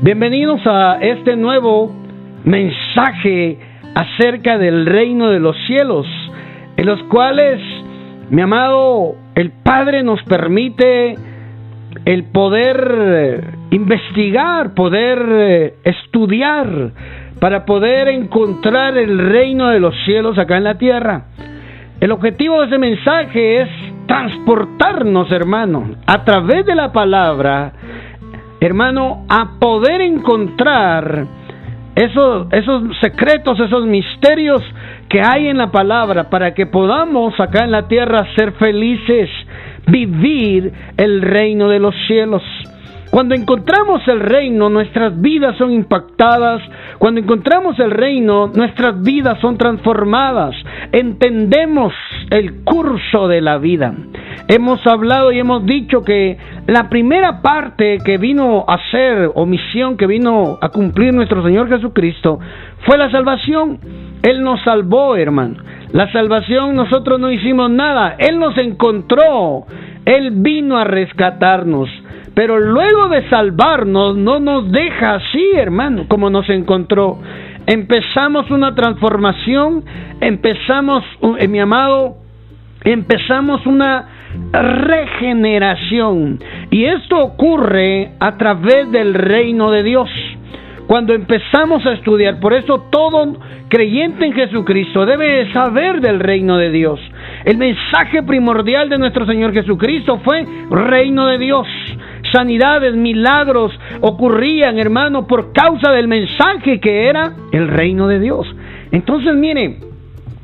Bienvenidos a este nuevo mensaje acerca del reino de los cielos, en los cuales, mi amado, el Padre nos permite el poder investigar, poder estudiar, para poder encontrar el reino de los cielos acá en la tierra. El objetivo de ese mensaje es transportarnos, hermano, a través de la palabra, hermano, a poder encontrar esos, esos secretos, esos misterios que hay en la palabra para que podamos acá en la tierra ser felices, vivir el reino de los cielos. Cuando encontramos el reino, nuestras vidas son impactadas. Cuando encontramos el reino, nuestras vidas son transformadas. Entendemos el curso de la vida. Hemos hablado y hemos dicho que la primera parte que vino a ser o misión que vino a cumplir nuestro Señor Jesucristo fue la salvación. Él nos salvó, hermano. La salvación nosotros no hicimos nada. Él nos encontró. Él vino a rescatarnos. Pero luego de salvarnos, no nos deja así, hermano, como nos encontró. Empezamos una transformación, empezamos, eh, mi amado, empezamos una regeneración. Y esto ocurre a través del reino de Dios. Cuando empezamos a estudiar, por eso todo creyente en Jesucristo debe saber del reino de Dios. El mensaje primordial de nuestro Señor Jesucristo fue reino de Dios sanidades, milagros ocurrían, hermano, por causa del mensaje que era el reino de Dios. Entonces, mire,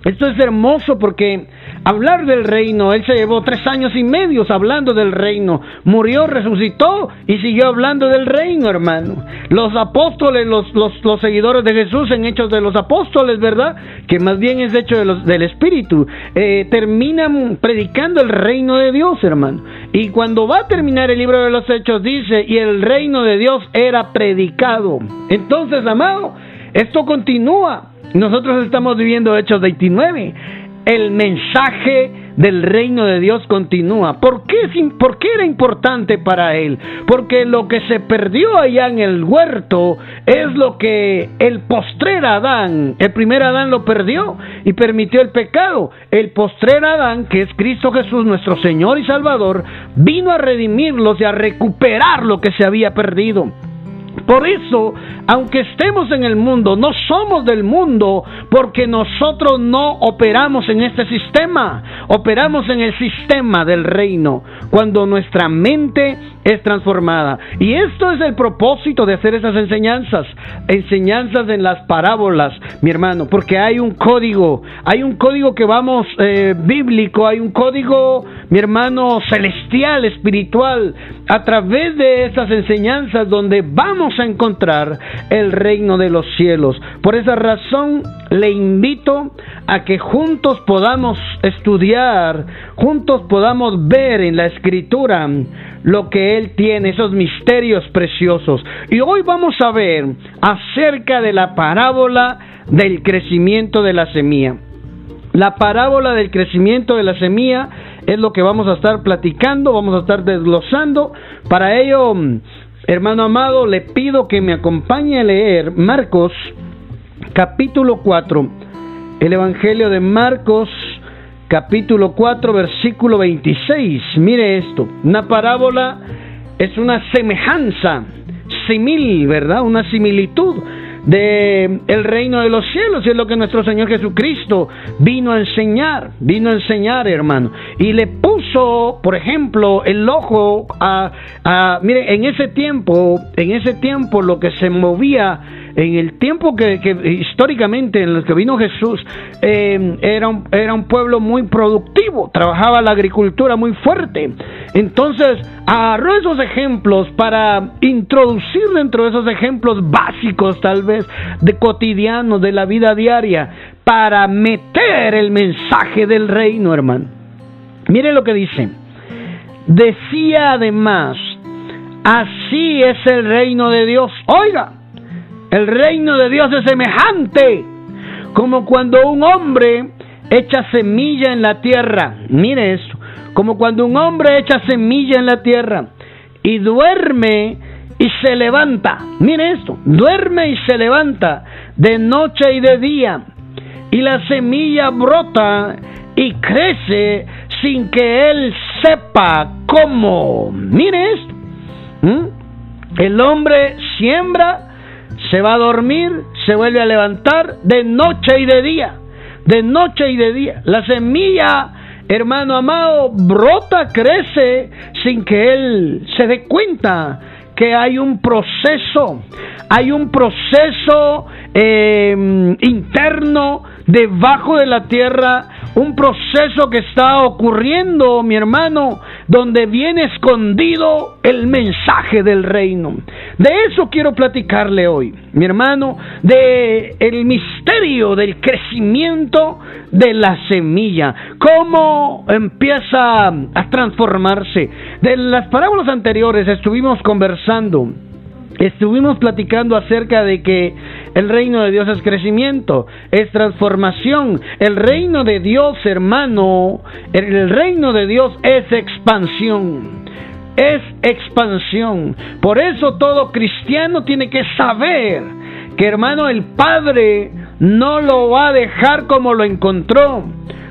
esto es hermoso porque hablar del reino, él se llevó tres años y medio hablando del reino, murió, resucitó y siguió hablando del reino, hermano. Los apóstoles, los, los, seguidores de Jesús en Hechos de los Apóstoles, ¿verdad? Que más bien es hecho del Espíritu, eh, terminan predicando el reino de Dios, hermano. Y cuando va a terminar el libro de los Hechos dice, y el reino de Dios era predicado. Entonces, amado, esto continúa. Nosotros estamos viviendo Hechos 29. El mensaje del reino de Dios continúa. ¿Por qué, ¿Por qué era importante para él? Porque lo que se perdió allá en el huerto es lo que el postrer Adán, el primer Adán lo perdió y permitió el pecado. El postrer Adán, que es Cristo Jesús, nuestro Señor y Salvador, vino a redimirlos y a recuperar lo que se había perdido. Por eso, aunque estemos en el mundo, no somos del mundo porque nosotros no operamos en este sistema, operamos en el sistema del reino, cuando nuestra mente es transformada. Y esto es el propósito de hacer esas enseñanzas, enseñanzas en las parábolas, mi hermano, porque hay un código, hay un código que vamos eh, bíblico, hay un código, mi hermano, celestial, espiritual, a través de esas enseñanzas donde vamos a encontrar el reino de los cielos. Por esa razón le invito a que juntos podamos estudiar, juntos podamos ver en la escritura lo que Él tiene, esos misterios preciosos. Y hoy vamos a ver acerca de la parábola del crecimiento de la semilla. La parábola del crecimiento de la semilla es lo que vamos a estar platicando, vamos a estar desglosando. Para ello, hermano amado, le pido que me acompañe a leer Marcos capítulo 4, el Evangelio de Marcos capítulo 4 versículo 26. Mire esto, una parábola es una semejanza, simil, ¿verdad? Una similitud de el reino de los cielos y es lo que nuestro Señor Jesucristo vino a enseñar, vino a enseñar, hermano. Y le puso, por ejemplo, el ojo a, a mire, en ese tiempo, en ese tiempo lo que se movía en el tiempo que, históricamente en el que vino Jesús eh, era, un, era un pueblo muy productivo, trabajaba la agricultura muy fuerte. Entonces agarró esos ejemplos para introducir dentro de esos ejemplos básicos tal vez de cotidianos de la vida diaria para meter el mensaje del reino, hermano. Mire lo que dice. Decía además, así es el reino de Dios. Oiga, el reino de Dios es semejante como cuando un hombre echa semilla en la tierra. Mire eso. Como cuando un hombre echa semilla en la tierra y duerme y se levanta. Mire esto, duerme y se levanta de noche y de día. Y la semilla brota y crece sin que él sepa cómo. Mire esto. El hombre siembra, se va a dormir, se vuelve a levantar de noche y de día. De noche y de día. La semilla hermano amado, brota, crece sin que él se dé cuenta que hay un proceso, hay un proceso eh, interno debajo de la tierra, un proceso que está ocurriendo, mi hermano, donde viene escondido el mensaje del reino. De eso quiero platicarle hoy, mi hermano, de el misterio del crecimiento de la semilla, cómo empieza a transformarse. De las parábolas anteriores estuvimos conversando Estuvimos platicando acerca de que el reino de Dios es crecimiento, es transformación. El reino de Dios, hermano, el reino de Dios es expansión. Es expansión. Por eso todo cristiano tiene que saber que, hermano, el Padre no lo va a dejar como lo encontró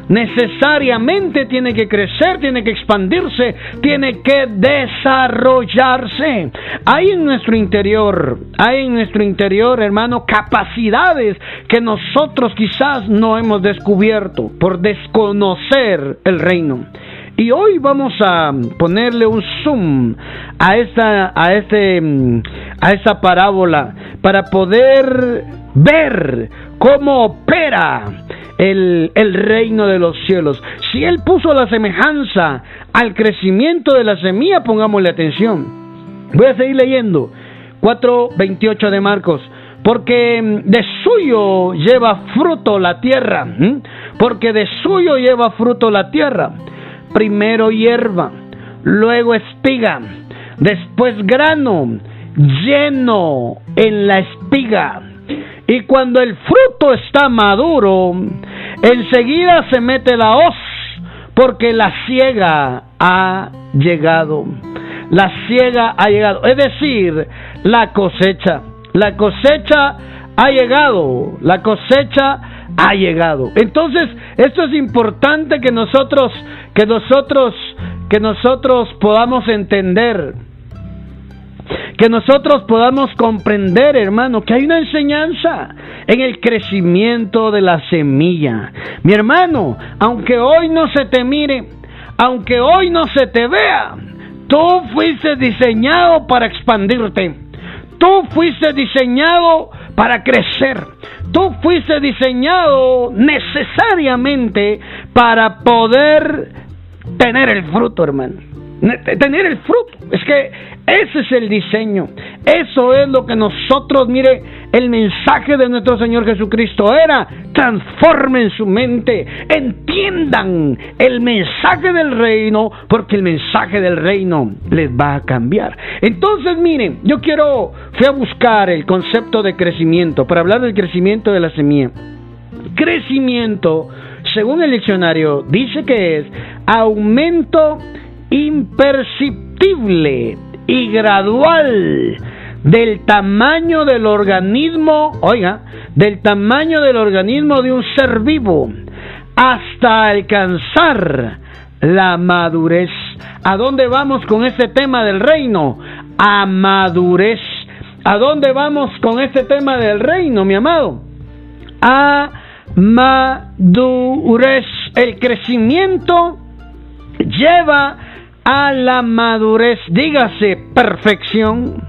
necesariamente tiene que crecer, tiene que expandirse, tiene que desarrollarse. Hay en nuestro interior, hay en nuestro interior, hermano, capacidades que nosotros quizás no hemos descubierto por desconocer el reino. Y hoy vamos a ponerle un zoom a esta, a este, a esta parábola para poder ver cómo opera el, reino de los cielos. Si Él puso la semejanza al crecimiento de la semilla, pongámosle atención. Voy a seguir leyendo. 4.28 de Marcos. Porque de suyo lleva fruto la tierra. Porque de suyo lleva fruto la tierra. Primero hierba, luego espiga, después grano, lleno en la espiga y cuando el fruto está maduro, enseguida se mete la hoz, porque la ciega ha llegado. La ciega ha llegado. Es decir, la cosecha. La cosecha ha llegado. La cosecha ha llegado. Entonces, esto es importante que nosotros, que nosotros, que nosotros podamos entender que nosotros podamos comprender, hermano, que hay una enseñanza en el crecimiento de la semilla. Mi hermano, aunque hoy no se te mire, aunque hoy no se te vea, tú fuiste diseñado para expandirte. Tú fuiste diseñado para crecer. Tú fuiste diseñado necesariamente para poder tener el fruto, hermano tener el fruto. Es que ese es el diseño. Eso es lo que nosotros, mire, el mensaje de nuestro Señor Jesucristo era, transformen su mente, entiendan el mensaje del reino, porque el mensaje del reino les va a cambiar. Entonces, miren, yo quiero, fui a buscar el concepto de crecimiento, para hablar del crecimiento de la semilla. Crecimiento, según el diccionario, dice que es aumento imperceptible y gradual del tamaño del organismo, oiga, del tamaño del organismo de un ser vivo hasta alcanzar la madurez. ¿A dónde vamos con este tema del reino? A madurez. ¿A dónde vamos con este tema del reino, mi amado? A madurez. El crecimiento lleva a la madurez, dígase perfección.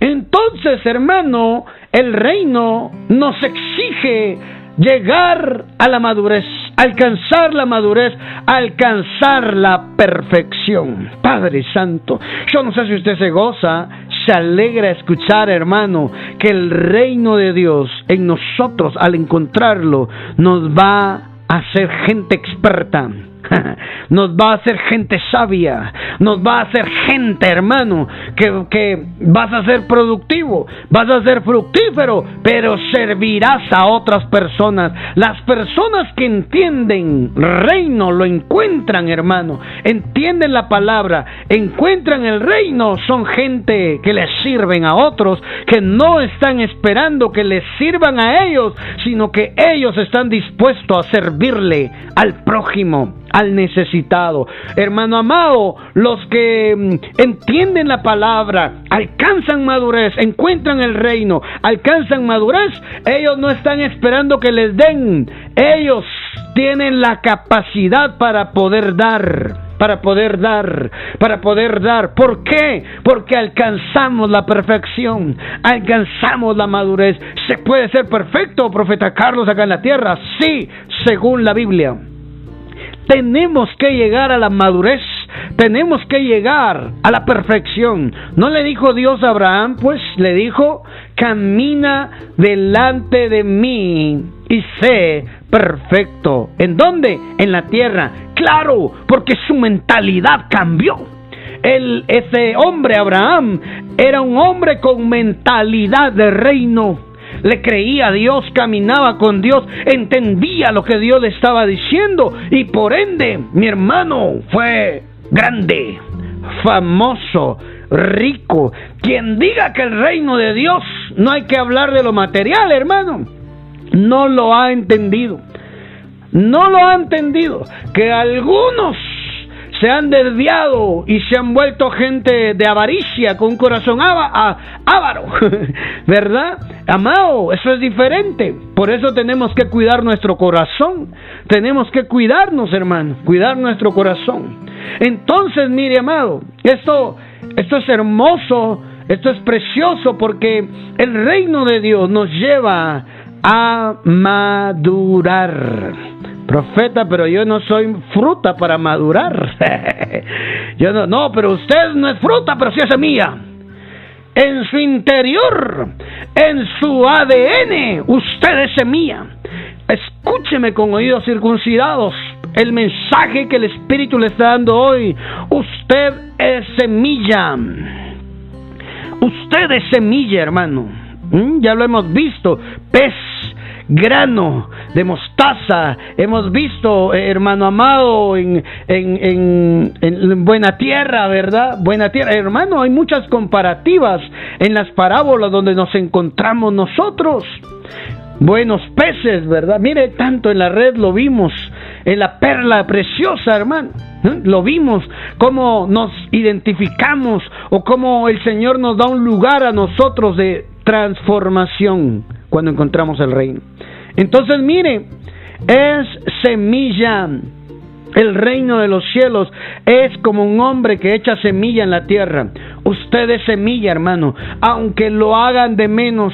Entonces, hermano, el reino nos exige llegar a la madurez, alcanzar la madurez, alcanzar la perfección. Padre Santo, yo no sé si usted se goza, se alegra escuchar, hermano, que el reino de Dios en nosotros, al encontrarlo, nos va a hacer gente experta nos va a hacer gente sabia, nos va a hacer gente, hermano, que, que vas a ser productivo, vas a ser fructífero, pero servirás a otras personas. Las personas que entienden reino lo encuentran, hermano, entienden la palabra, encuentran el reino, son gente que les sirven a otros, que no están esperando que les sirvan a ellos, sino que ellos están dispuestos a servirle al prójimo, al necesitado. Hermano amado, los que mm, entienden la palabra, alcanzan madurez, encuentran el reino, alcanzan madurez, ellos no están esperando que les den, ellos tienen la capacidad para poder dar para poder dar, para poder dar. ¿Por qué? Porque alcanzamos la perfección, alcanzamos la madurez. ¿Se puede ser perfecto, profeta Carlos, acá en la tierra? Sí, según la Biblia. Tenemos que llegar a la madurez tenemos que llegar a la perfección. ¿No le dijo Dios a Abraham? Pues le dijo, camina delante de mí y sé perfecto. ¿En dónde? En la tierra. Claro, porque su mentalidad cambió. El, ese hombre, Abraham, era un hombre con mentalidad de reino le creía a Dios, caminaba con Dios, entendía lo que Dios le estaba diciendo y por ende mi hermano fue grande, famoso, rico. Quien diga que el reino de Dios no hay que hablar de lo material, hermano, no lo ha entendido. No lo ha entendido. Que algunos se han desviado y se han vuelto gente de avaricia con un corazón ávaro, ¿verdad? Amado, eso es diferente. Por eso tenemos que cuidar nuestro corazón. Tenemos que cuidarnos, hermano, cuidar nuestro corazón. Entonces, mire, amado, esto, esto es hermoso, esto es precioso porque el reino de Dios nos lleva a madurar. Profeta, pero yo no soy fruta para madurar. yo no, no, pero usted no es fruta, pero sí es semilla. En su interior, en su ADN, usted es semilla. Escúcheme con oídos circuncidados el mensaje que el Espíritu le está dando hoy. Usted es semilla. Usted es semilla, hermano. ¿Mm? Ya lo hemos visto. Pez, grano de mostaza. Hemos visto, eh, hermano amado, en, en, en, buena tierra, ¿verdad? Buena tierra. Hermano, hay muchas comparativas en las parábolas donde nos encontramos nosotros buenos peces, ¿verdad? Mire, tanto en la red lo vimos, en la perla preciosa, hermano. ¿eh? Lo vimos, cómo nos identificamos o cómo el Señor nos da un lugar a nosotros de transformación cuando encontramos el reino. Entonces, mire, es semilla. El reino de los cielos es como un hombre que echa semilla en la tierra. Usted es semilla, hermano. Aunque lo hagan de menos,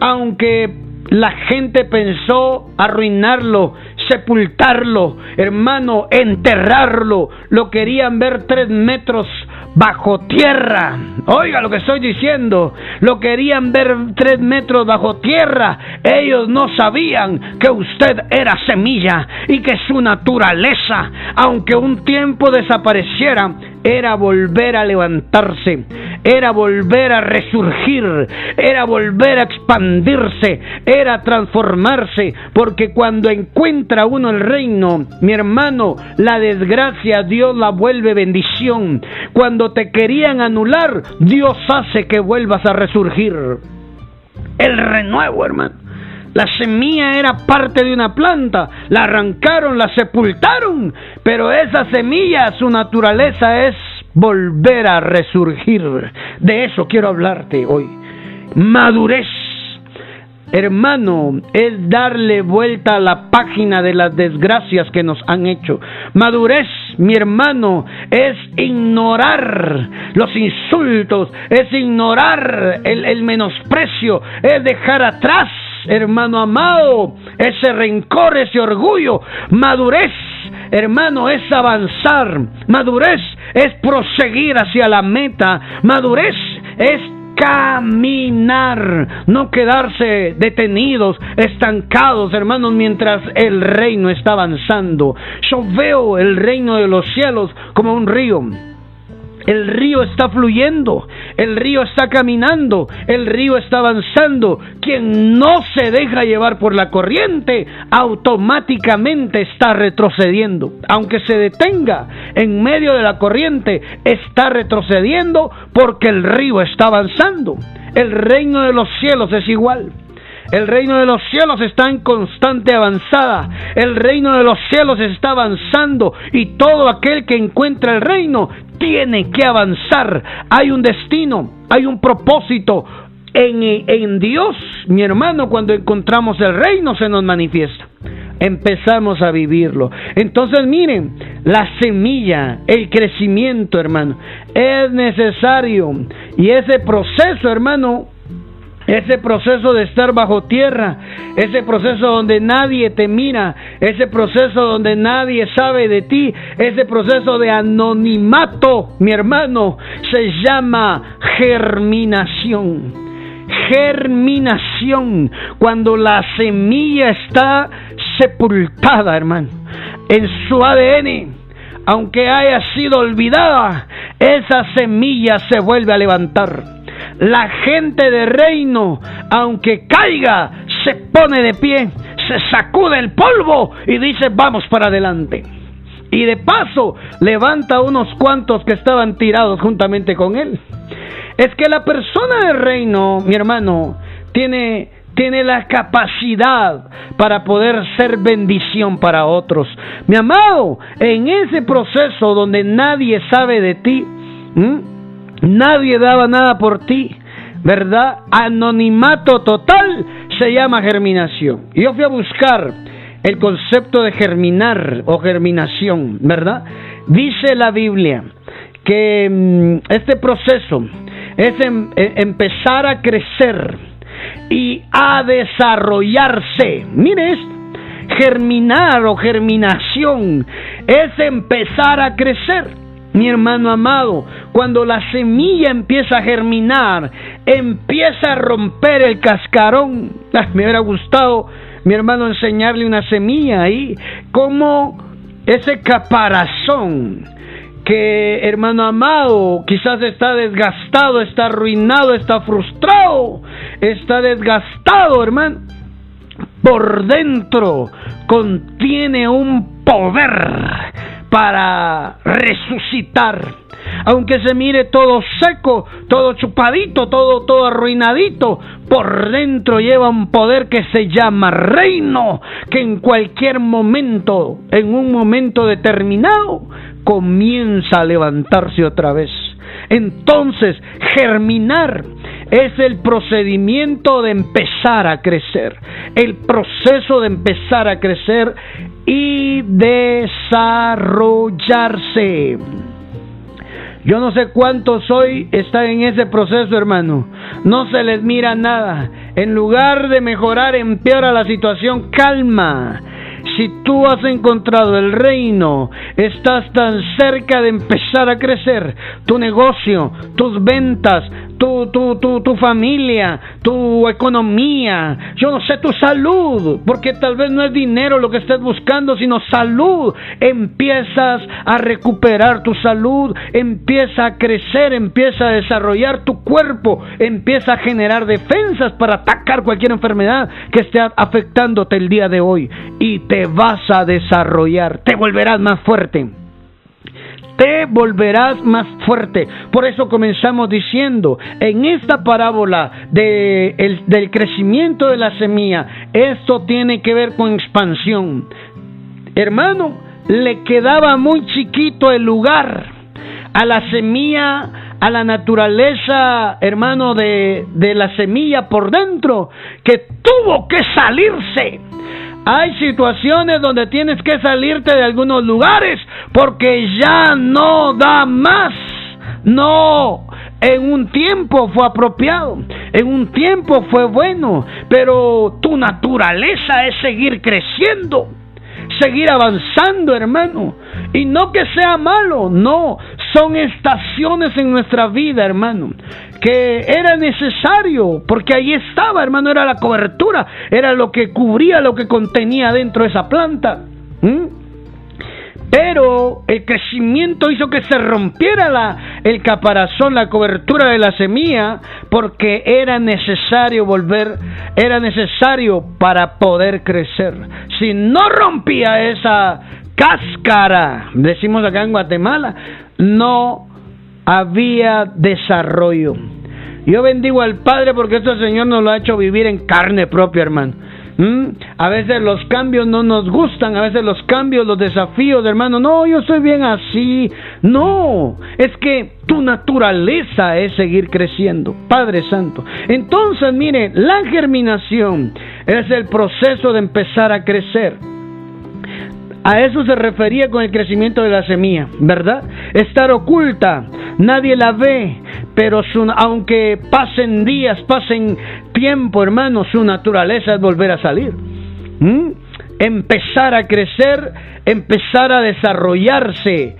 aunque la gente pensó arruinarlo, sepultarlo, hermano, enterrarlo. Lo querían ver tres metros bajo tierra. Oiga lo que estoy diciendo. Lo querían ver tres metros bajo tierra. Ellos no sabían que usted era semilla y que su naturaleza, aunque un tiempo desapareciera, era volver a levantarse, era volver a resurgir, era volver a expandirse, era transformarse, porque cuando encuentra uno el reino, mi hermano, la desgracia Dios la vuelve bendición. Cuando te querían anular, Dios hace que vuelvas a resurgir. El renuevo, hermano. La semilla era parte de una planta, la arrancaron, la sepultaron, pero esa semilla, su naturaleza es volver a resurgir. De eso quiero hablarte hoy. Madurez. Hermano, es darle vuelta a la página de las desgracias que nos han hecho. Madurez, mi hermano, es ignorar los insultos, es ignorar el, menosprecio, es dejar atrás hermano amado, ese rencor, ese orgullo. Madurez, hermano, es avanzar. Madurez es proseguir hacia la meta. Madurez es caminar, no quedarse detenidos, estancados, hermanos, mientras el reino está avanzando. Yo veo el reino de los cielos como un río el río está fluyendo, el río está caminando, el río está avanzando. Quien no se deja llevar por la corriente, automáticamente está retrocediendo. Aunque se detenga en medio de la corriente, está retrocediendo porque el río está avanzando. El reino de los cielos es igual. El reino de los cielos está en constante avanzada. El reino de los cielos está avanzando y todo aquel que encuentra el reino tiene que avanzar. Hay un destino, hay un propósito. En, en Dios, mi hermano, cuando encontramos el reino se nos manifiesta empezamos a vivirlo. Entonces miren, la semilla, el crecimiento, hermano, es necesario. Y ese proceso, hermano, ese proceso de estar bajo tierra, ese proceso donde nadie te mira, ese proceso donde nadie sabe de ti, ese proceso de anonimato, mi hermano, se llama germinación. Germinación, cuando la semilla está sepultada, hermano, en su ADN, aunque haya sido olvidada, esa semilla se vuelve a levantar la gente de reino, aunque caiga, se pone de pie, se sacude el polvo y dice, vamos para adelante. Y de paso levanta unos cuantos que estaban tirados juntamente con él. Es que la persona de reino, mi hermano, tiene tiene la capacidad para poder ser bendición para otros. Mi amado, en ese proceso donde nadie sabe de ti, Nadie daba nada por ti, ¿verdad? Anonimato total se llama germinación. Yo fui a buscar el concepto de germinar o germinación, ¿verdad? Dice la Biblia que mm, este proceso es em, e, empezar a crecer y a desarrollarse. Mire germinar o germinación es empezar a crecer. Mi hermano amado, cuando la semilla empieza a germinar, empieza a romper el cascarón. Me hubiera gustado, mi hermano, enseñarle una semilla ahí, como ese caparazón que, hermano amado, quizás está desgastado, está arruinado, está frustrado, está desgastado, hermano. Por dentro contiene un poder para resucitar. Aunque se mire todo seco, todo chupadito, todo, todo arruinadito, por dentro lleva un poder que se llama reino, que en cualquier momento, en un momento determinado, comienza a levantarse otra vez. Entonces, germinar es el procedimiento de empezar a crecer, el proceso de empezar a crecer y desarrollarse. Yo no sé cuántos hoy están en ese proceso, hermano. No se les mira nada. En lugar de mejorar, empeora la situación. Calma. Si tú has encontrado el reino, estás tan cerca de empezar a crecer. Tu negocio, tus ventas, tu, tu, tu, familia, tu economía, yo no sé, tu salud, porque tal vez no es dinero lo que estés buscando, sino salud. Empiezas a recuperar tu salud, empieza a crecer, empieza a desarrollar tu cuerpo, empieza a generar defensas para atacar cualquier enfermedad que esté afectándote el día de hoy. Y te vas a desarrollar, te volverás más fuerte te volverás más fuerte. Por eso comenzamos diciendo, en esta parábola de del crecimiento de la semilla, esto tiene que ver con expansión. Hermano, le quedaba muy chiquito el lugar a la semilla, a la naturaleza, hermano, de, de la semilla por dentro, que tuvo que salirse hay situaciones donde tienes que salirte de algunos lugares porque ya no da más. No, en un tiempo fue apropiado, en un tiempo fue bueno, pero tu naturaleza es seguir creciendo, seguir avanzando, hermano. Y no que sea malo, no, son estaciones en nuestra vida, hermano, que era necesario, porque ahí estaba, hermano, era la cobertura, era lo que cubría, lo que contenía dentro de esa planta. Pero el crecimiento hizo que se rompiera la, el caparazón, la cobertura de la semilla, porque era necesario volver, era necesario para poder crecer. Si no rompía esa cáscara, decimos acá en Guatemala, no había desarrollo. Yo bendigo al Padre porque este Señor nos lo ha hecho vivir en carne propia, hermano. ¿Mm? A veces los cambios no nos gustan, a veces los cambios, los desafíos, hermano, no, yo estoy bien así. No, es que tu naturaleza es seguir creciendo, Padre Santo. Entonces, mire, la germinación es el proceso de empezar a crecer. A eso se refería con el crecimiento de la semilla, ¿verdad? Estar oculta, nadie la ve, pero aunque pasen días, pasen tiempo, hermano, su naturaleza es volver a salir. ¿Mm? Empezar a crecer, empezar a desarrollarse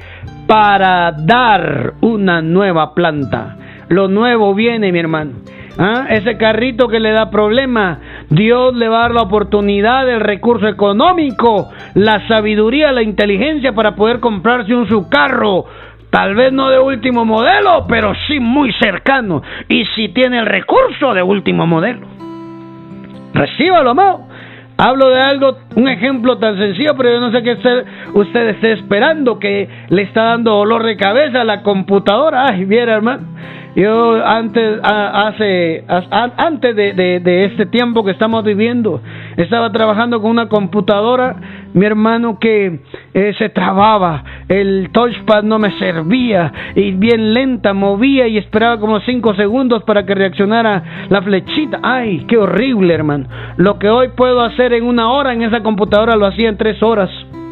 para dar una nueva planta. Lo nuevo viene, mi hermano. ¿Ah? Ese carrito que le da problema, Dios le va a dar la oportunidad, el recurso económico, la sabiduría, la inteligencia para poder comprarse un su carro. Tal vez no de último modelo, pero sí muy cercano. Y si tiene el recurso de último modelo. Recíbalo, amado. Hablo de algo, un ejemplo tan sencillo, pero yo no sé qué usted, usted esté esperando, que le está dando dolor de cabeza a la computadora. Ay, viera, hermano. Yo antes, hace, antes de, este tiempo que estamos viviendo, estaba trabajando con una computadora, mi hermano que eh, se trababa, el touchpad no me servía y bien lenta, movía y esperaba como cinco segundos para que reaccionara la flechita. Ay, qué horrible, hermano. Lo que hoy puedo hacer en una hora en esa computadora lo hacía en tres horas.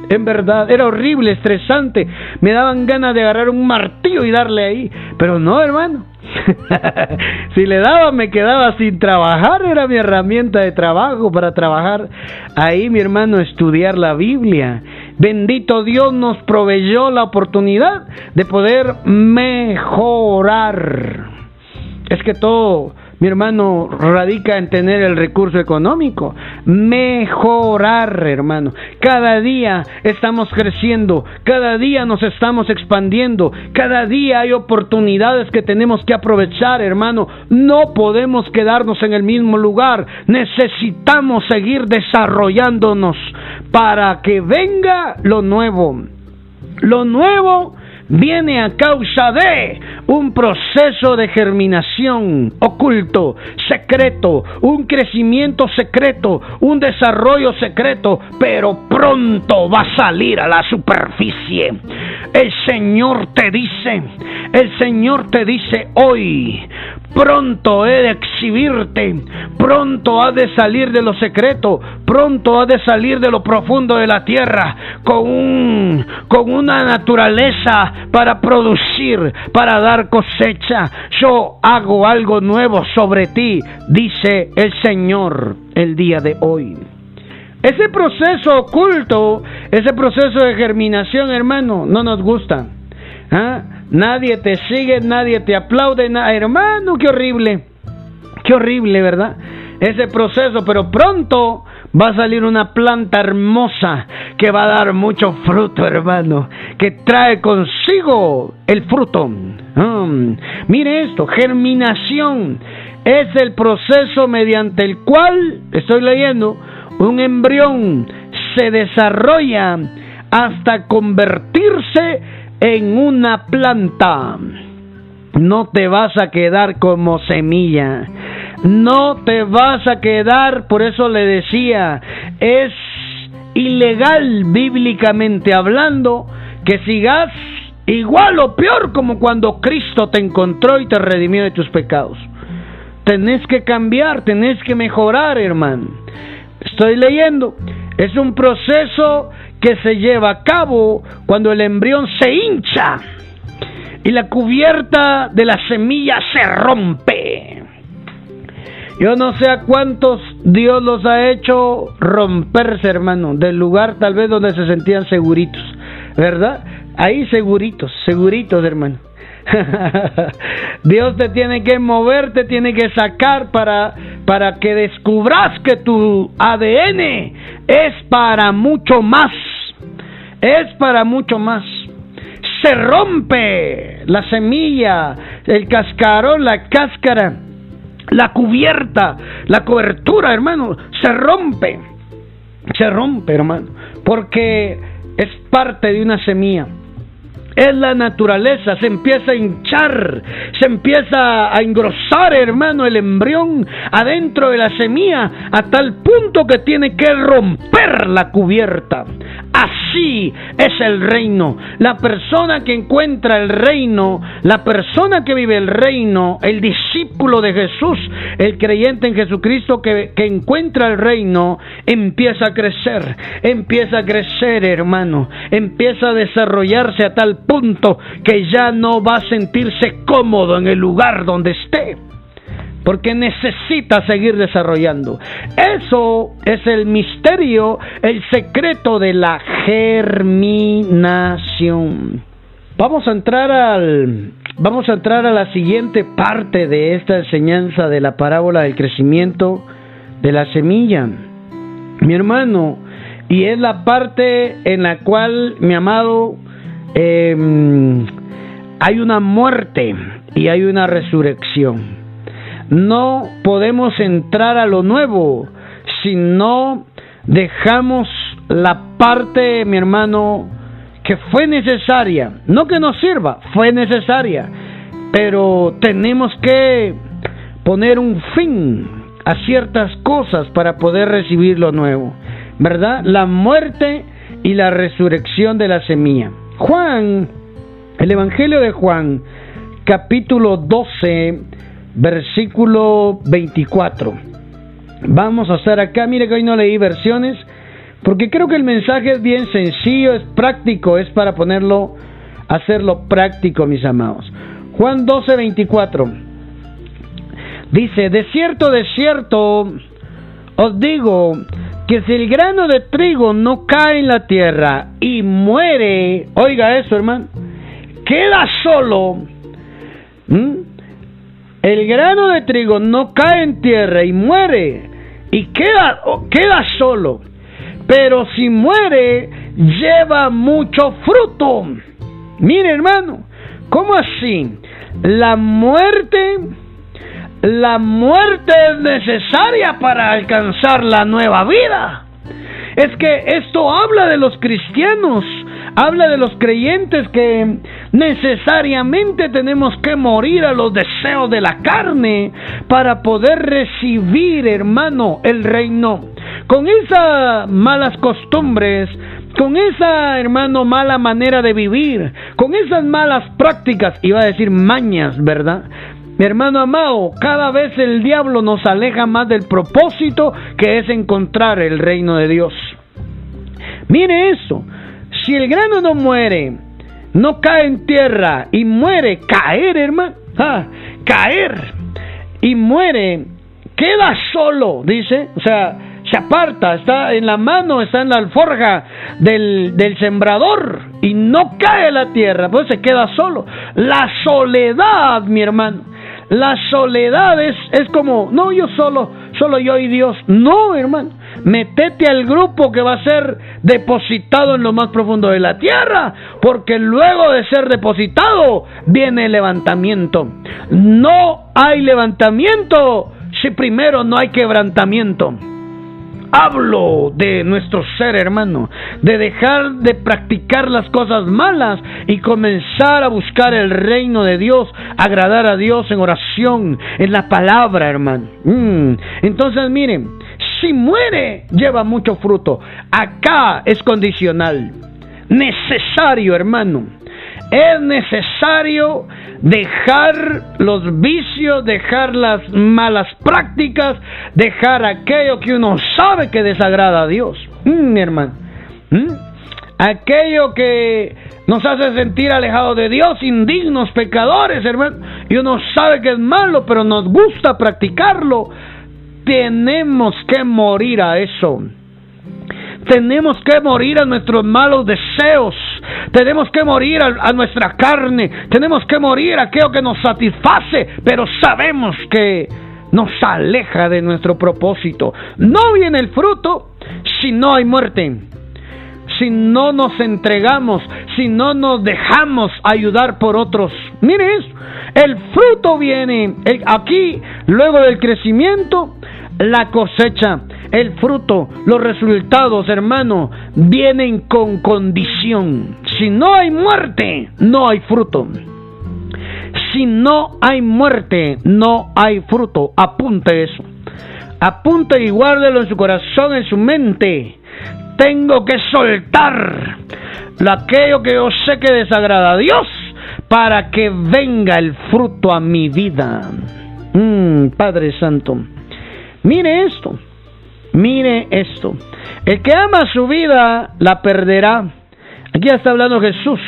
En verdad, era horrible, estresante. Me daban ganas de agarrar un martillo y darle ahí. Pero no, hermano. si le daba, me quedaba sin trabajar. Era mi herramienta de trabajo para trabajar. Ahí, mi hermano, estudiar la Biblia. Bendito Dios nos proveyó la oportunidad de poder mejorar. Es que todo mi hermano, radica en tener el recurso económico. Mejorar, hermano. Cada día estamos creciendo, cada día nos estamos expandiendo, cada día hay oportunidades que tenemos que aprovechar, hermano. No podemos quedarnos en el mismo lugar. Necesitamos seguir desarrollándonos para que venga lo nuevo. Lo nuevo viene a causa de un proceso de germinación oculto, secreto, un crecimiento secreto, un desarrollo secreto, pero pronto va a salir a la superficie. El Señor te dice, el Señor te dice hoy, pronto he de exhibirte, pronto ha de salir de lo secreto, pronto ha de salir de lo profundo de la tierra con un con una naturaleza para producir, para dar cosecha. Yo hago algo nuevo sobre ti, dice el Señor el día de hoy. Ese proceso oculto, ese proceso de germinación, hermano, no nos gusta. ¿Ah? Nadie te sigue, nadie te aplaude, hermano, qué horrible. Qué horrible, ¿verdad? Ese proceso, pero pronto va a salir una planta hermosa que va a dar mucho fruto, hermano, que trae consigo el fruto. Mm. Mire esto, germinación es el proceso mediante el cual, estoy leyendo, un embrión se desarrolla hasta convertirse en una planta. No te vas a quedar como semilla. No te vas a quedar, por eso le decía, es ilegal bíblicamente hablando que sigas igual o peor como cuando Cristo te encontró y te redimió de tus pecados. Tenés que cambiar, tenés que mejorar, hermano. Estoy leyendo. Es un proceso que se lleva a cabo cuando el embrión se hincha y la cubierta de la semilla se rompe. Yo no sé a cuántos Dios los ha hecho romperse, hermano, del lugar tal vez donde se sentían seguritos, ¿verdad? Ahí seguritos, seguritos, hermano. Dios te tiene que mover, te tiene que sacar para, para que descubras que tu ADN es para mucho más es para mucho más. Se rompe la semilla, el cascarón, la cáscara, la cubierta, la cobertura, hermano, se rompe. Se rompe, hermano, porque es parte de una semilla es la naturaleza, se empieza a hinchar, se empieza a engrosar, hermano, el embrión adentro de la semilla a tal punto que tiene que romper la cubierta. Así es el reino. La persona que encuentra el reino, la persona que vive el reino, el discípulo de Jesús, el creyente en Jesucristo que, encuentra el reino, empieza a crecer, empieza a crecer, hermano, empieza a desarrollarse a tal punto que ya no va a sentirse cómodo en el lugar donde esté porque necesita seguir desarrollando. Eso es el misterio, el secreto de la germinación. Vamos a entrar al vamos a entrar a la siguiente parte de esta enseñanza de la parábola del crecimiento de la semilla. Mi hermano, y es la parte en la cual, mi amado, em, hay una muerte y hay una resurrección. No podemos entrar a lo nuevo si no dejamos la parte, mi hermano, que fue necesaria. No que nos sirva, fue necesaria. Pero tenemos que poner un fin a ciertas cosas para poder recibir lo nuevo. ¿Verdad? La muerte y la resurrección de la semilla. Juan, el Evangelio de Juan, capítulo 12, versículo 24. Vamos a estar acá, mire que hoy no leí versiones, porque creo que el mensaje es bien sencillo, es práctico, es para ponerlo, hacerlo práctico, mis amados. Juan 12, 24. Dice, de cierto, de cierto, os digo que si el grano de trigo no cae en la tierra y muere, oiga eso, hermano, queda solo, el grano de trigo no cae en tierra y muere y queda, queda solo. Pero si muere, lleva mucho fruto. Mire hermano, ¿cómo así? La muerte, la muerte es necesaria para alcanzar la nueva vida. Es que esto habla de los cristianos, habla de los creyentes que necesariamente tenemos que morir a los deseos de la carne para poder recibir, hermano, el reino. Con esas malas costumbres, con esa, hermano, mala manera de vivir, con esas malas prácticas, iba a decir mañas, ¿verdad? Hermano amado, cada vez el diablo nos aleja más del propósito que es encontrar el reino de Dios. Mire eso, si el grano no muere, no cae en tierra y muere, caer, hermano, caer y muere, queda solo, dice, o sea, se aparta, está en la mano, está en la alforja del, del sembrador y no cae la tierra, pues se queda solo. La soledad, mi hermano, la soledad es, es como, no, yo solo, solo yo y Dios. No, hermano. Metete al grupo que va a ser depositado en lo más profundo de la tierra, porque luego de ser depositado viene el levantamiento. No hay levantamiento si primero no hay quebrantamiento. Hablo de nuestro ser, hermano, de dejar de practicar las cosas malas y comenzar a buscar el reino de Dios, agradar a Dios en oración, en la palabra, hermano. Mm. Entonces, miren, si muere, lleva mucho fruto. Acá es condicional. Necesario, hermano es necesario dejar los vicios, dejar las malas prácticas, dejar aquello que uno sabe que desagrada a Dios. Mm, hermano. Mm. Aquello que nos hace sentir alejados de Dios, indignos, pecadores, hermano. Y uno sabe que es malo, pero nos gusta practicarlo. Tenemos que morir a eso. Tenemos que morir a nuestros malos deseos. Tenemos que morir a, nuestra carne. Tenemos que morir a aquello que nos satisface, pero sabemos que nos aleja de nuestro propósito. No viene el fruto si no hay muerte. si no nos entregamos, si no nos dejamos ayudar por otros. Mire eso, el fruto viene aquí, luego del crecimiento, la cosecha, el fruto, los resultados, hermano, vienen con condición. Si no hay muerte, no hay fruto. Si no hay muerte, no hay fruto. Apunte eso. Apunte y guárdelo en su corazón, en su mente. Tengo que soltar aquello que yo sé que desagrada a Dios para que venga el fruto a mi vida. Mm, Padre Santo, mire esto, mire esto. El que ama su vida la perderá. Aquí está hablando Jesús,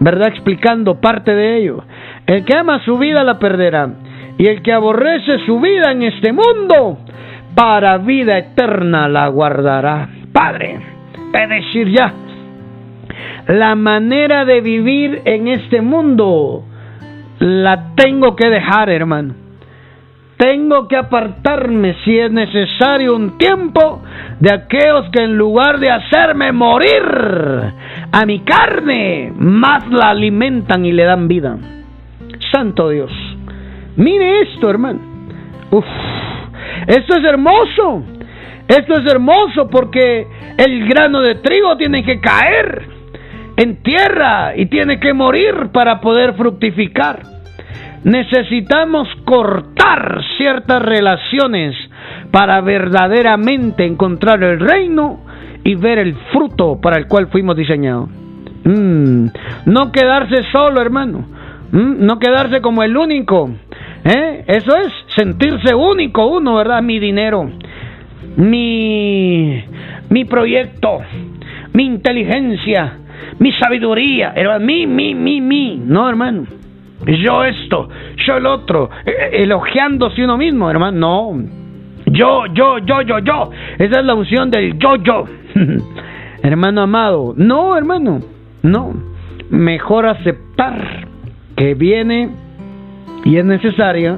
¿verdad? Explicando parte de ello. El que ama su vida la perderá. Y el que aborrece su vida en este mundo, para vida eterna la guardará. Padre, es decir ya, la manera de vivir en este mundo la tengo que dejar, hermano. Tengo que apartarme si es necesario un tiempo de aquellos que en lugar de hacerme morir a mi carne, más la alimentan y le dan vida. Santo Dios. Mire esto, hermano. Uf, esto es hermoso. Esto es hermoso porque el grano de trigo tiene que caer en tierra y tiene que morir para poder fructificar. Necesitamos cortar ciertas relaciones para verdaderamente encontrar el reino y ver el fruto para el cual fuimos diseñados. Mm, no quedarse solo, hermano. Mm, no quedarse como el único. ¿eh? Eso es sentirse único uno, ¿verdad? Mi dinero, mi, mi proyecto, mi inteligencia, mi sabiduría, mi, mi, mi, mi. No, hermano. Yo esto, yo el otro, e, e, elogiándose uno mismo, hermano. No. Yo, yo, yo, yo, yo. Esa es la unción del yo, yo. hermano amado. No, hermano. No. Mejor aceptar que viene y es necesaria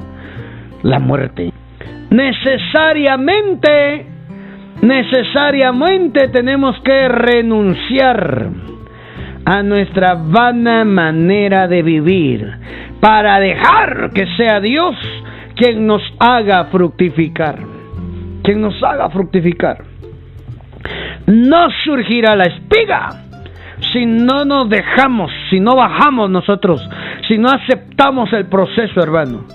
la muerte. Necesariamente, necesariamente tenemos que renunciar a nuestra vana manera de vivir para dejar que sea Dios quien nos haga fructificar. Quien nos haga fructificar. No surgirá la espiga si no nos dejamos, si no bajamos nosotros, si no aceptamos el proceso, hermano.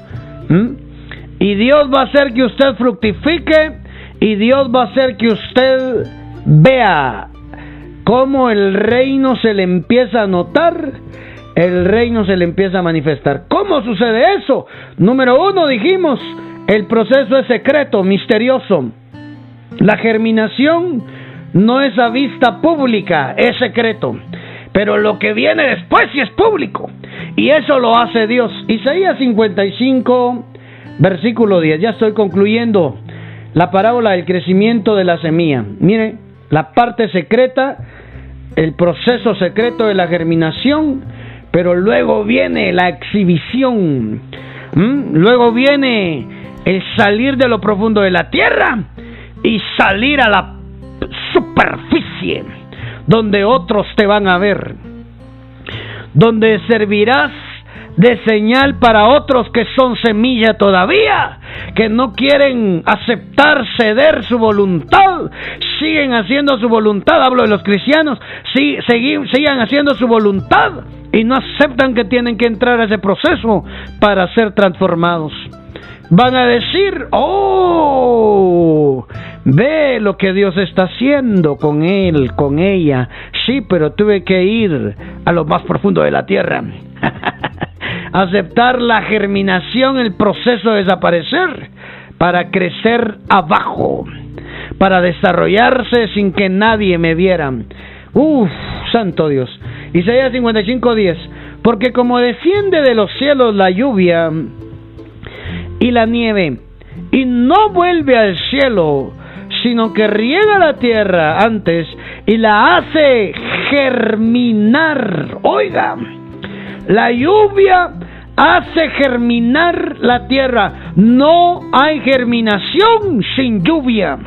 Y Dios va a hacer que usted fructifique y Dios va a hacer que usted vea cómo el reino se le empieza a notar, el reino se le empieza a manifestar. ¿Cómo sucede eso? Número uno, dijimos, el proceso es secreto, misterioso. La germinación no es a vista pública, es secreto. Pero lo que viene después sí es público. Y eso lo hace Dios. Isaías 55, versículo 10. Ya estoy concluyendo la parábola del crecimiento de la semilla. Mire, la parte secreta el proceso secreto de la germinación, pero luego viene la exhibición, luego viene el salir de lo profundo de la tierra y salir a la superficie, donde otros te van a ver, donde servirás de señal para otros que son semilla todavía, que no quieren aceptar, ceder su voluntad, siguen haciendo su voluntad, hablo de los cristianos, sí, sigan haciendo su voluntad y no aceptan que tienen que entrar a ese proceso para ser transformados. Van a decir, oh, ve lo que Dios está haciendo con él, con ella. Sí, pero tuve que ir a lo más profundo de la tierra. aceptar la germinación, el proceso de desaparecer, para crecer abajo, para desarrollarse sin que nadie me viera. Uf, santo Dios. Isaías 55:10. Porque como desciende de los cielos la lluvia y la nieve, y no vuelve al cielo, sino que riega la tierra antes y la hace germinar. Oiga, la lluvia hace germinar la tierra. No hay germinación sin lluvia.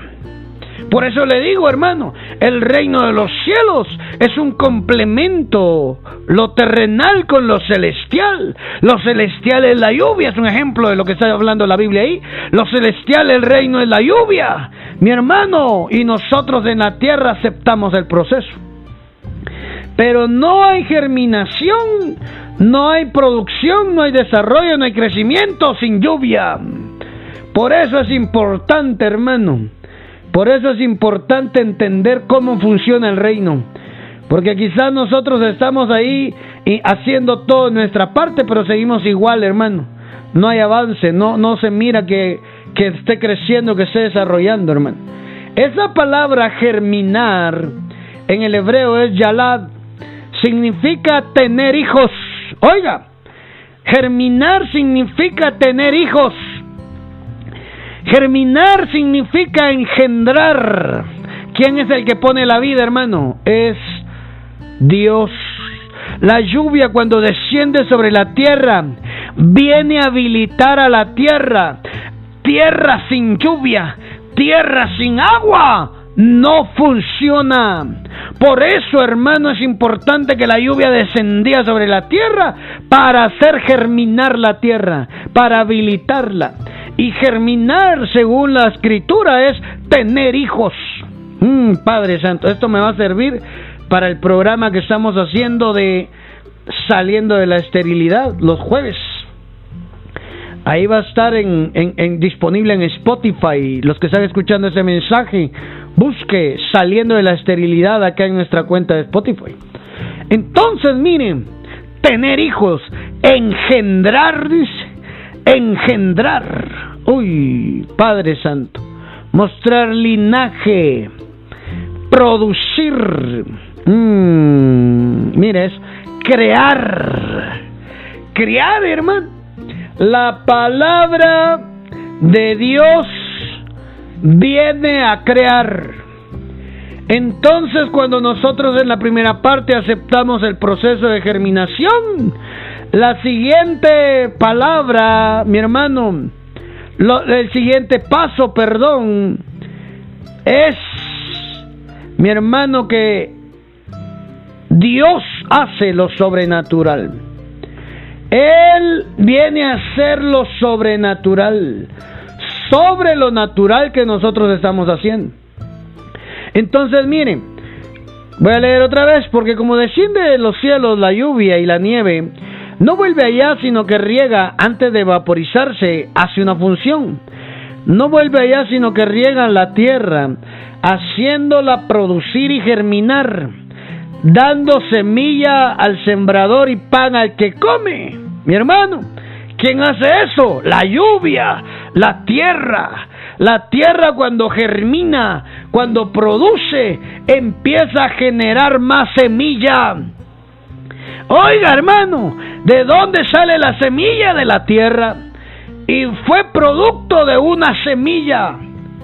Por eso le digo, hermano, el reino de los cielos es un complemento, lo terrenal con lo celestial. Lo celestial es la lluvia, es un ejemplo de lo que está hablando la Biblia ahí. Lo celestial, el reino es la lluvia, mi hermano, y nosotros en la tierra aceptamos el proceso. Pero no hay germinación, no hay producción, no hay desarrollo, no hay crecimiento sin lluvia. Por eso es importante, hermano. Por eso es importante entender cómo funciona el reino. Porque quizás nosotros estamos ahí y haciendo todo nuestra parte, pero seguimos igual, hermano. No hay avance, no, no se mira que, que esté creciendo, que esté desarrollando, hermano. Esa palabra germinar en el hebreo es yalad, significa tener hijos. Oiga, germinar significa tener hijos. Germinar significa engendrar. ¿Quién es el que pone la vida, hermano? Es Dios. La lluvia cuando desciende sobre la tierra viene a habilitar a la tierra. Tierra sin lluvia, tierra sin agua, no funciona. Por eso, hermano, es importante que la lluvia descendía sobre la tierra para hacer germinar la tierra, para habilitarla. Y germinar, según la escritura, es tener hijos. Mm, Padre Santo, esto me va a servir para el programa que estamos haciendo de saliendo de la esterilidad los jueves. Ahí va a estar en, disponible en Spotify. Los que están escuchando ese mensaje, busque saliendo de la esterilidad acá en nuestra cuenta de Spotify. Entonces, miren, tener hijos, engendrar, engendrar. Uy, Padre Santo. Mostrar linaje, producir. Mire, es crear. Crear, hermano la palabra de Dios viene a crear. Entonces cuando nosotros en la primera parte aceptamos el proceso de germinación, la siguiente palabra, mi hermano, el siguiente paso, perdón, es, mi hermano, que Dios hace lo sobrenatural. Él viene a hacer lo sobrenatural, sobre lo natural que nosotros estamos haciendo. Entonces, miren, voy a leer otra vez, porque como desciende de los cielos la lluvia y la nieve, no vuelve allá, sino que riega antes de vaporizarse, hace una función. No vuelve allá, sino que riega la tierra, haciéndola producir y germinar, dando semilla al sembrador y pan al que come. Mi hermano, ¿quién hace eso? La lluvia, la tierra. La tierra cuando germina, cuando produce, empieza a generar más semilla. Oiga, hermano, ¿de dónde sale la semilla de la tierra? Y fue producto de una semilla.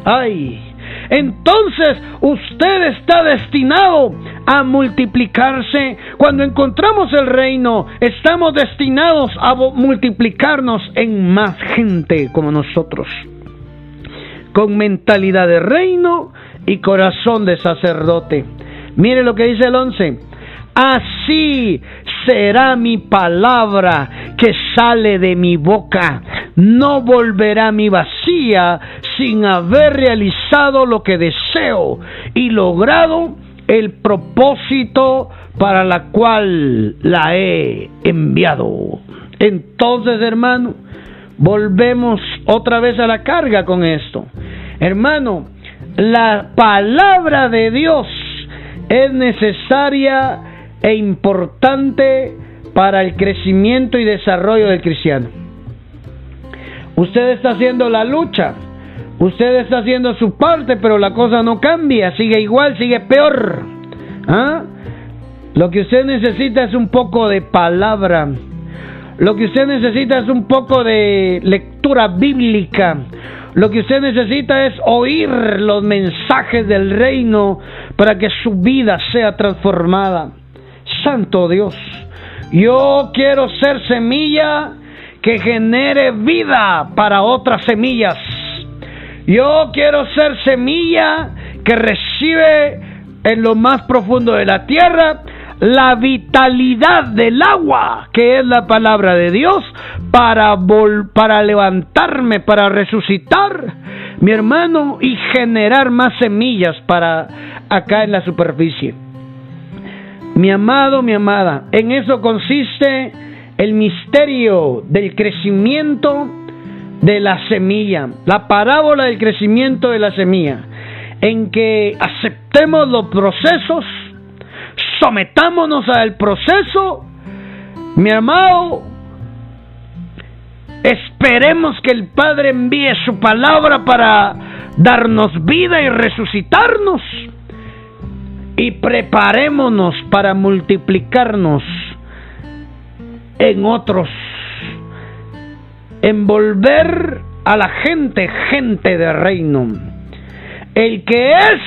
Ay, entonces usted está destinado a multiplicarse. Cuando encontramos el reino, estamos destinados a multiplicarnos en más gente como nosotros. Con mentalidad de reino y corazón de sacerdote. Mire lo que dice el 11. Así será mi palabra que sale de mi boca. No volverá mi vacía sin haber realizado lo que deseo y logrado el propósito para la cual la he enviado. Entonces, hermano, volvemos otra vez a la carga con esto. Hermano, la palabra de Dios es necesaria e importante para el crecimiento y desarrollo del cristiano. Usted está haciendo la lucha Usted está haciendo su parte, pero la cosa no cambia, sigue igual, sigue peor. ¿Ah? Lo que usted necesita es un poco de palabra. Lo que usted necesita es un poco de lectura bíblica. Lo que usted necesita es oír los mensajes del reino para que su vida sea transformada. Santo Dios, yo quiero ser semilla que genere vida para otras semillas. Yo quiero ser semilla que recibe en lo más profundo de la tierra la vitalidad del agua, que es la palabra de Dios, para, para levantarme, para resucitar, mi hermano, y generar más semillas para acá en la superficie. Mi amado, mi amada, en eso consiste el misterio del crecimiento de la semilla, la parábola del crecimiento de la semilla, en que aceptemos los procesos, sometámonos al proceso, mi amado, esperemos que el Padre envíe su palabra para darnos vida y resucitarnos y preparémonos para multiplicarnos en otros, envolver a la gente, gente de reino. El que es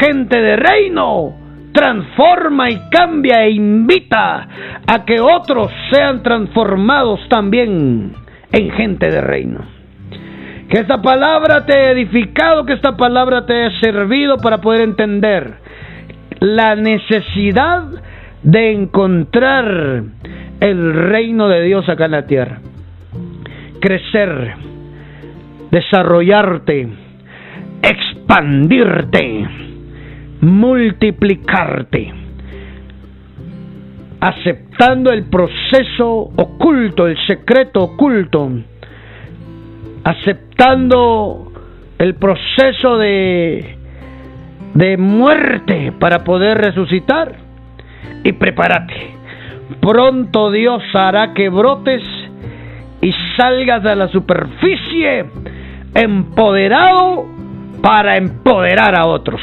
gente de reino, transforma y cambia e invita a que otros sean transformados también en gente de reino. Que esta palabra te ha edificado, que esta palabra te ha servido para poder entender la necesidad de encontrar el reino de Dios acá en la tierra. Crecer, desarrollarte, expandirte, multiplicarte, aceptando el proceso oculto, el secreto oculto, aceptando el proceso de, de muerte para poder resucitar y prepárate. Pronto Dios hará que brotes y salgas a la superficie empoderado para empoderar a otros.